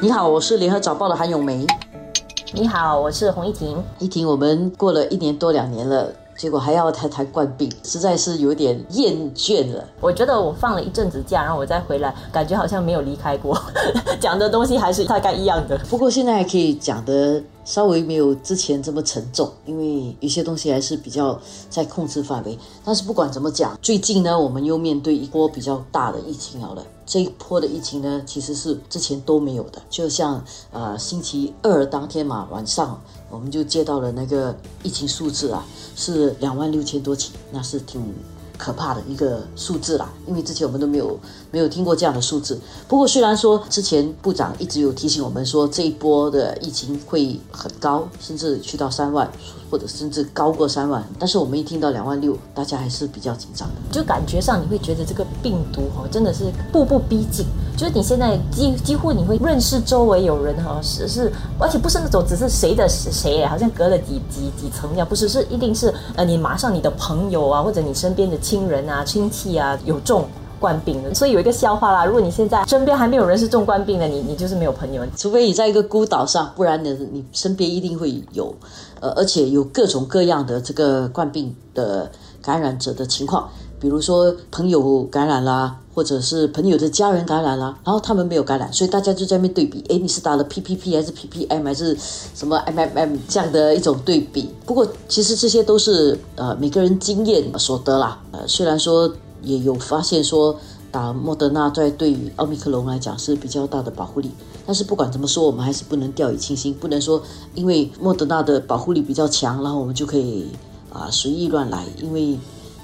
你好，我是联合早报的韩咏梅。你好，我是洪一婷。一婷，我们过了一年多两年了。结果还要谈谈冠病，实在是有点厌倦了。我觉得我放了一阵子假，然后我再回来，感觉好像没有离开过，讲的东西还是大概一样的。不过现在还可以讲的稍微没有之前这么沉重，因为有些东西还是比较在控制范围。但是不管怎么讲，最近呢，我们又面对一波比较大的疫情好了。这一波的疫情呢，其实是之前都没有的。就像呃星期二当天嘛，晚上我们就接到了那个疫情数字啊。是两万六千多起，那是挺可怕的一个数字啦。因为之前我们都没有没有听过这样的数字。不过虽然说之前部长一直有提醒我们说这一波的疫情会很高，甚至去到三万。或者甚至高过三万，但是我们一听到两万六，大家还是比较紧张的。就感觉上你会觉得这个病毒哦，真的是步步逼近。就是你现在几几乎你会认识周围有人哈，是是，而且不是那种只是谁的谁，好像隔了几几几层一样，不是，是一定是呃你马上你的朋友啊，或者你身边的亲人啊、亲戚啊有中。冠病的，所以有一个笑话啦。如果你现在身边还没有人是中冠病的，你你就是没有朋友。除非你在一个孤岛上，不然呢，你身边一定会有，呃，而且有各种各样的这个冠病的感染者的情况。比如说朋友感染啦，或者是朋友的家人感染啦，然后他们没有感染，所以大家就在那边对比，哎，你是打了 PPP 还是 PPM 还是什么 MMM 这样的一种对比。不过其实这些都是呃每个人经验所得啦。呃，虽然说。也有发现说，打莫德纳在对于奥密克戎来讲是比较大的保护力，但是不管怎么说，我们还是不能掉以轻心，不能说因为莫德纳的保护力比较强，然后我们就可以啊随意乱来，因为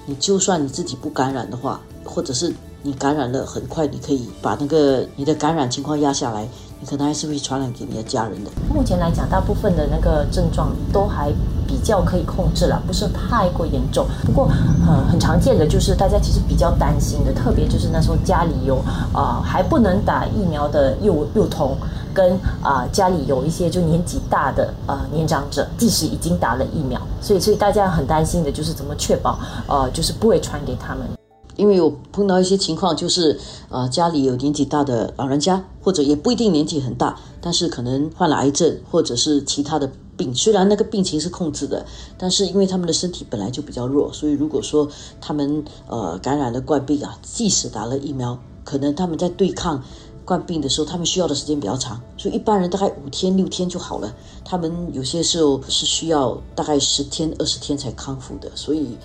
你就算你自己不感染的话，或者是你感染了，很快你可以把那个你的感染情况压下来。你可能还是会传染给你的家人的。目前来讲，大部分的那个症状都还比较可以控制了，不是太过严重。不过，呃，很常见的就是大家其实比较担心的，特别就是那时候家里有啊还不能打疫苗的幼幼童，跟啊家里有一些就年纪大的啊年长者，即使已经打了疫苗，所以所以大家很担心的就是怎么确保呃就是不会传给他们。因为我碰到一些情况，就是呃家里有年纪大的老人家，或者也不一定年纪很大，但是可能患了癌症或者是其他的病。虽然那个病情是控制的，但是因为他们的身体本来就比较弱，所以如果说他们呃感染了冠病啊，即使打了疫苗，可能他们在对抗冠病的时候，他们需要的时间比较长。所以一般人大概五天六天就好了，他们有些时候是需要大概十天二十天才康复的，所以。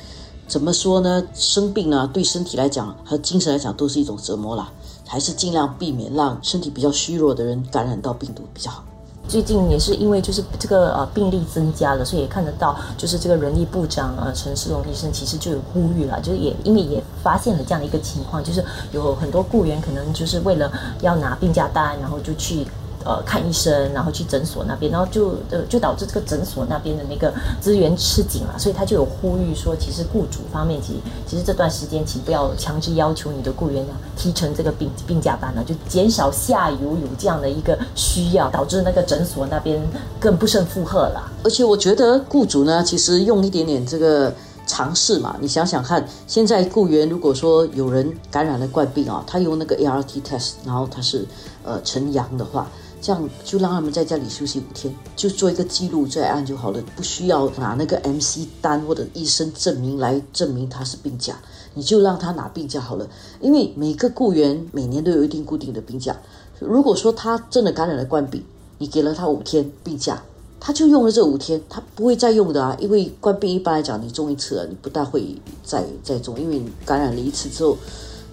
怎么说呢？生病呢，对身体来讲和精神来讲都是一种折磨啦。还是尽量避免让身体比较虚弱的人感染到病毒比较好。最近也是因为就是这个呃病例增加了，所以也看得到，就是这个人力部长啊陈世龙医生其实就有呼吁了，就是也因为也发现了这样的一个情况，就是有很多雇员可能就是为了要拿病假单，然后就去。呃，看医生，然后去诊所那边，然后就呃，就导致这个诊所那边的那个资源吃紧了，所以他就有呼吁说，其实雇主方面，其实其实这段时间，请不要强制要求你的雇员提成这个病病假班了，就减少下游有这样的一个需要，导致那个诊所那边更不胜负荷了。而且我觉得雇主呢，其实用一点点这个尝试嘛，你想想看，现在雇员如果说有人感染了怪病啊，他用那个 ART test，然后他是呃呈阳的话。这样就让他们在家里休息五天，就做一个记录再按就好了，不需要拿那个 MC 单或者医生证明来证明他是病假，你就让他拿病假好了。因为每个雇员每年都有一定固定的病假，如果说他真的感染了冠病，你给了他五天病假，他就用了这五天，他不会再用的啊。因为冠病一般来讲，你中一次了，你不大会再再中，因为感染了一次之后。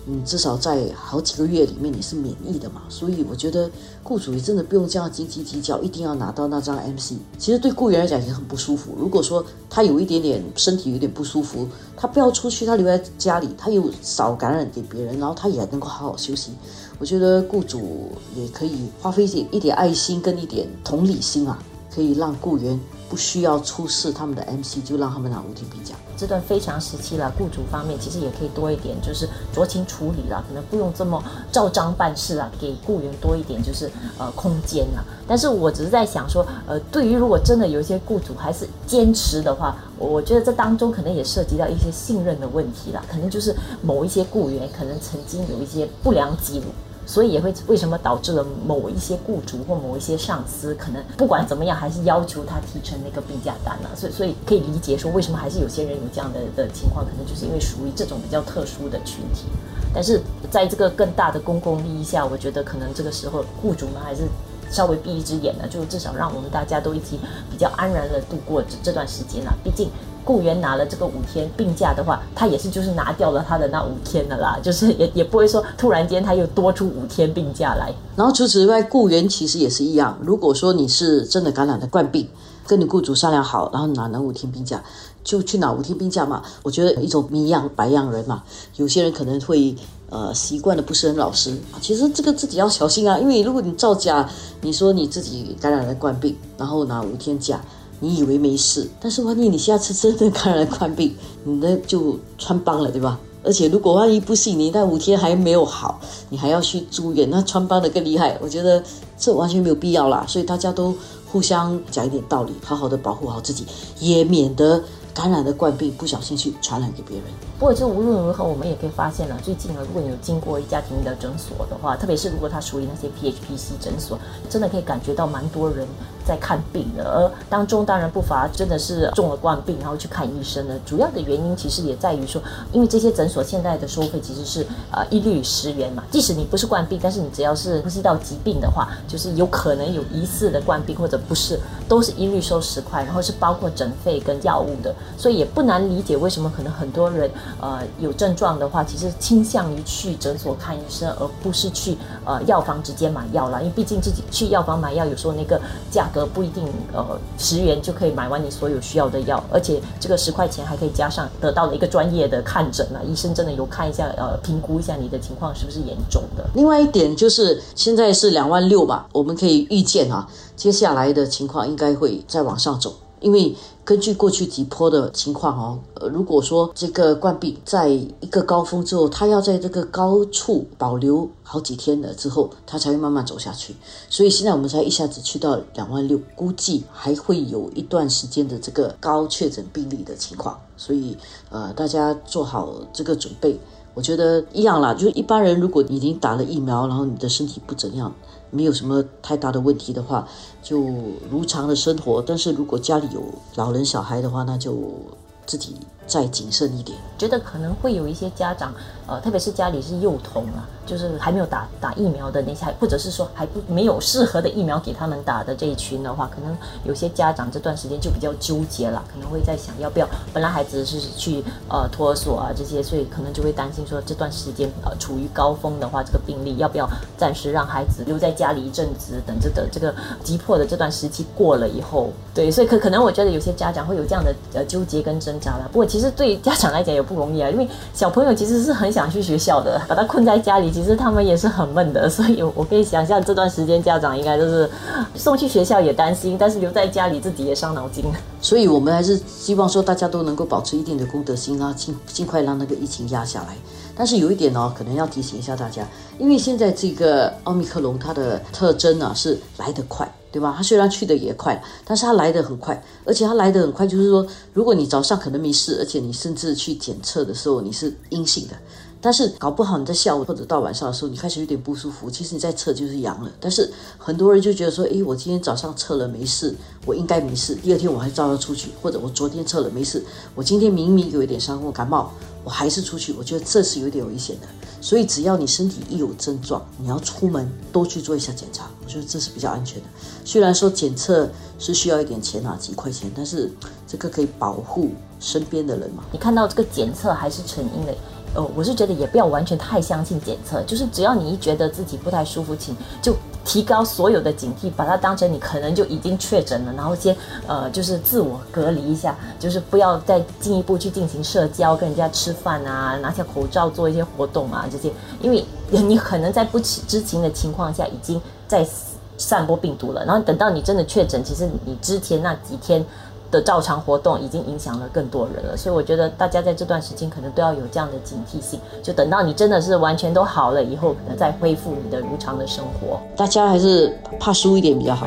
你至少在好几个月里面你是免疫的嘛，所以我觉得雇主也真的不用这样斤斤计较，一定要拿到那张 MC。其实对雇员来讲也很不舒服。如果说他有一点点身体有点不舒服，他不要出去，他留在家里，他又少感染给别人，然后他也能够好好休息。我觉得雇主也可以花费一点一点爱心跟一点同理心啊，可以让雇员。不需要出示他们的 MC，就让他们拿五天病假。这段非常时期了，雇主方面其实也可以多一点，就是酌情处理了，可能不用这么照章办事啊，给雇员多一点就是呃空间了。但是我只是在想说，呃，对于如果真的有一些雇主还是坚持的话，我觉得这当中可能也涉及到一些信任的问题了，可能就是某一些雇员可能曾经有一些不良记录。所以也会为什么导致了某一些雇主或某一些上司可能不管怎么样，还是要求他提成那个病假单呢。所以所以可以理解说，为什么还是有些人有这样的的情况，可能就是因为属于这种比较特殊的群体。但是在这个更大的公共利益下，我觉得可能这个时候雇主们还是。稍微闭一只眼呢，就至少让我们大家都一起比较安然的度过这这段时间了。毕竟雇员拿了这个五天病假的话，他也是就是拿掉了他的那五天的啦，就是也也不会说突然间他又多出五天病假来。然后除此之外，雇员其实也是一样。如果说你是真的感染了冠病，跟你雇主商量好，然后拿了五天病假，就去拿五天病假嘛。我觉得一种米养百样人嘛，有些人可能会。呃，习惯的不是很老实啊。其实这个自己要小心啊，因为如果你造假，你说你自己感染了冠病，然后拿五天假，你以为没事，但是万一你下次真的感染了冠病，你那就穿帮了，对吧？而且如果万一不幸你那五天还没有好，你还要去住院，那穿帮的更厉害。我觉得这完全没有必要啦。所以大家都互相讲一点道理，好好的保护好自己，也免得感染的冠病不小心去传染给别人。不过，就无论如何，我们也可以发现了，最近呢，如果你有经过一家庭的诊所的话，特别是如果他属于那些 PHPC 诊所，真的可以感觉到蛮多人在看病的。而当中当然不乏真的是中了冠病，然后去看医生的。主要的原因其实也在于说，因为这些诊所现在的收费其实是呃一律十元嘛，即使你不是冠病，但是你只要是呼吸道疾病的话，就是有可能有疑似的冠病或者不是，都是一律收十块，然后是包括诊费跟药物的。所以也不难理解为什么可能很多人。呃，有症状的话，其实倾向于去诊所看医生，而不是去呃药房直接买药了。因为毕竟自己去药房买药，有时候那个价格不一定呃十元就可以买完你所有需要的药，而且这个十块钱还可以加上得到了一个专业的看诊啊，医生真的有看一下呃评估一下你的情况是不是严重的。另外一点就是现在是两万六吧，我们可以预见啊，接下来的情况应该会再往上走。因为根据过去几波的情况哦，呃，如果说这个冠病在一个高峰之后，它要在这个高处保留好几天了之后，它才会慢慢走下去。所以现在我们才一下子去到两万六，估计还会有一段时间的这个高确诊病例的情况。所以呃，大家做好这个准备。我觉得一样啦，就是一般人如果已经打了疫苗，然后你的身体不怎样。没有什么太大的问题的话，就如常的生活。但是如果家里有老人小孩的话，那就自己。再谨慎一点，觉得可能会有一些家长，呃，特别是家里是幼童啊，就是还没有打打疫苗的那些，或者是说还不没有适合的疫苗给他们打的这一群的话，可能有些家长这段时间就比较纠结了，可能会在想要不要。本来孩子是去呃托儿所啊这些，所以可能就会担心说这段时间呃处于高峰的话，这个病例要不要暂时让孩子留在家里一阵子，等着等这个急迫的这段时期过了以后，对，所以可可能我觉得有些家长会有这样的呃纠结跟挣扎了。不过其实。其实对家长来讲也不容易啊，因为小朋友其实是很想想去学校的，把他困在家里，其实他们也是很闷的。所以我可以想象这段时间家长应该都是送去学校也担心，但是留在家里自己也伤脑筋。所以我们还是希望说大家都能够保持一定的公德心啊，尽尽快让那个疫情压下来。但是有一点呢，可能要提醒一下大家，因为现在这个奥密克戎它的特征呢是来得快。对吧？它虽然去的也快，但是它来的很快，而且它来的很快，就是说，如果你早上可能没事，而且你甚至去检测的时候你是阴性的，但是搞不好你在下午或者到晚上的时候，你开始有点不舒服，其实你在测就是阳了。但是很多人就觉得说，诶，我今天早上测了没事，我应该没事，第二天我还照样出去，或者我昨天测了没事，我今天明明有一点伤风感冒，我还是出去，我觉得这是有点危险的。所以，只要你身体一有症状，你要出门多去做一下检查，我觉得这是比较安全的。虽然说检测是需要一点钱啊，几块钱，但是这个可以保护身边的人嘛。你看到这个检测还是成因的，呃，我是觉得也不要完全太相信检测，就是只要你一觉得自己不太舒服，请就。提高所有的警惕，把它当成你可能就已经确诊了，然后先呃就是自我隔离一下，就是不要再进一步去进行社交，跟人家吃饭啊，拿下口罩做一些活动啊这些，因为你可能在不知情的情况下已经在散播病毒了，然后等到你真的确诊，其实你之前那几天。的照常活动已经影响了更多人了，所以我觉得大家在这段时间可能都要有这样的警惕性，就等到你真的是完全都好了以后，可能再恢复你的如常的生活。大家还是怕输一点比较好。